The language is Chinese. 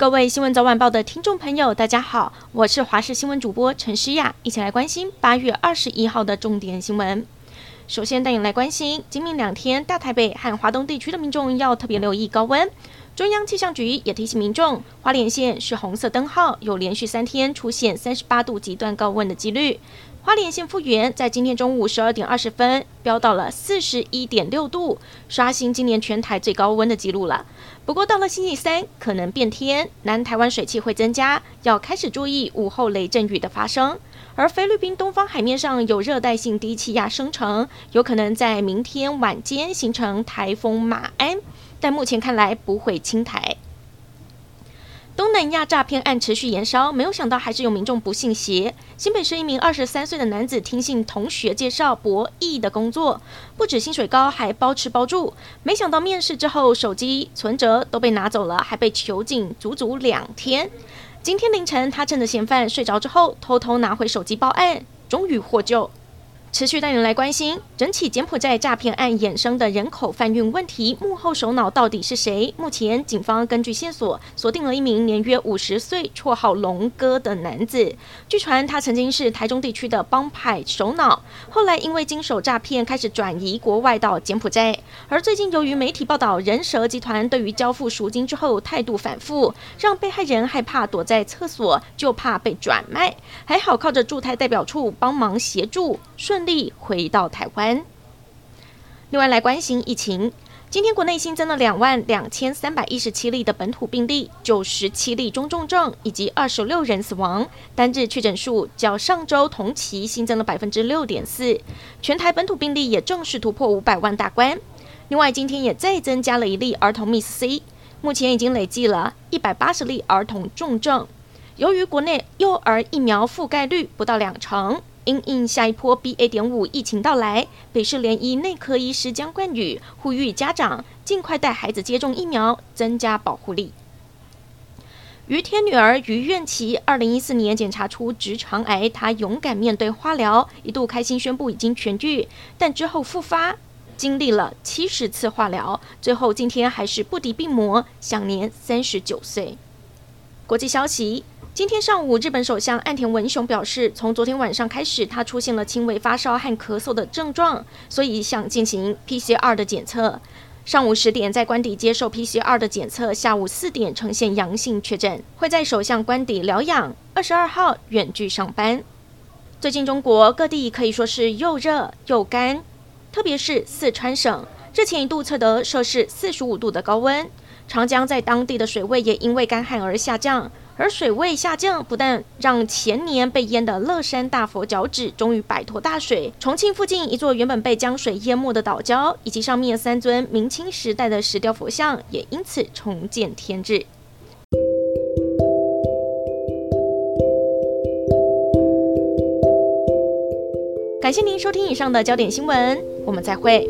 各位新闻早晚报的听众朋友，大家好，我是华视新闻主播陈诗雅，一起来关心八月二十一号的重点新闻。首先带你来关心，今明两天大台北和华东地区的民众要特别留意高温。中央气象局也提醒民众，花莲县是红色灯号，有连续三天出现三十八度极端高温的几率。花莲县富源在今天中午十二点二十分飙到了四十一点六度，刷新今年全台最高温的记录了。不过到了星期三可能变天，南台湾水汽会增加，要开始注意午后雷阵雨的发生。而菲律宾东方海面上有热带性低气压生成，有可能在明天晚间形成台风马鞍，但目前看来不会侵台。东南亚诈骗案持续延烧，没有想到还是有民众不信邪。新北市一名二十三岁的男子听信同学介绍博弈的工作，不止薪水高，还包吃包住。没想到面试之后，手机存折都被拿走了，还被囚禁足足两天。今天凌晨，他趁着嫌犯睡着之后，偷偷拿回手机报案，终于获救。持续带您来关心整起柬埔寨诈骗案衍生的人口贩运问题，幕后首脑到底是谁？目前警方根据线索锁定了一名年约五十岁、绰号“龙哥”的男子。据传他曾经是台中地区的帮派首脑，后来因为经手诈骗，开始转移国外到柬埔寨。而最近由于媒体报道人蛇集团对于交付赎金之后态度反复，让被害人害怕躲在厕所，就怕被转卖。还好靠着驻台代表处帮忙协助，顺。顺利回到台湾。另外来关心疫情，今天国内新增了两万两千三百一十七例的本土病例，九十七例中重症，以及二十六人死亡。单日确诊数较上周同期新增了百分之六点四，全台本土病例也正式突破五百万大关。另外，今天也再增加了一例儿童 Miss C，目前已经累计了一百八十例儿童重症。由于国内幼儿疫苗覆盖率不到两成。因应下一波 BA. 点五疫情到来，北市联医内科医师江冠宇呼吁家长尽快带孩子接种疫苗，增加保护力。于天女儿于愿琪，二零一四年检查出直肠癌，她勇敢面对化疗，一度开心宣布已经痊愈，但之后复发，经历了七十次化疗，最后今天还是不敌病魔，享年三十九岁。国际消息。今天上午，日本首相岸田文雄表示，从昨天晚上开始，他出现了轻微发烧和咳嗽的症状，所以想进行 PCR 的检测。上午十点在官邸接受 PCR 的检测，下午四点呈现阳性确诊，会在首相官邸疗养。二十二号远距上班。最近中国各地可以说是又热又干，特别是四川省，日前一度测得摄氏四十五度的高温。长江在当地的水位也因为干旱而下降。而水位下降，不但让前年被淹的乐山大佛脚趾终于摆脱大水，重庆附近一座原本被江水淹没的岛礁，以及上面三尊明清时代的石雕佛像，也因此重见天日。感谢您收听以上的焦点新闻，我们再会。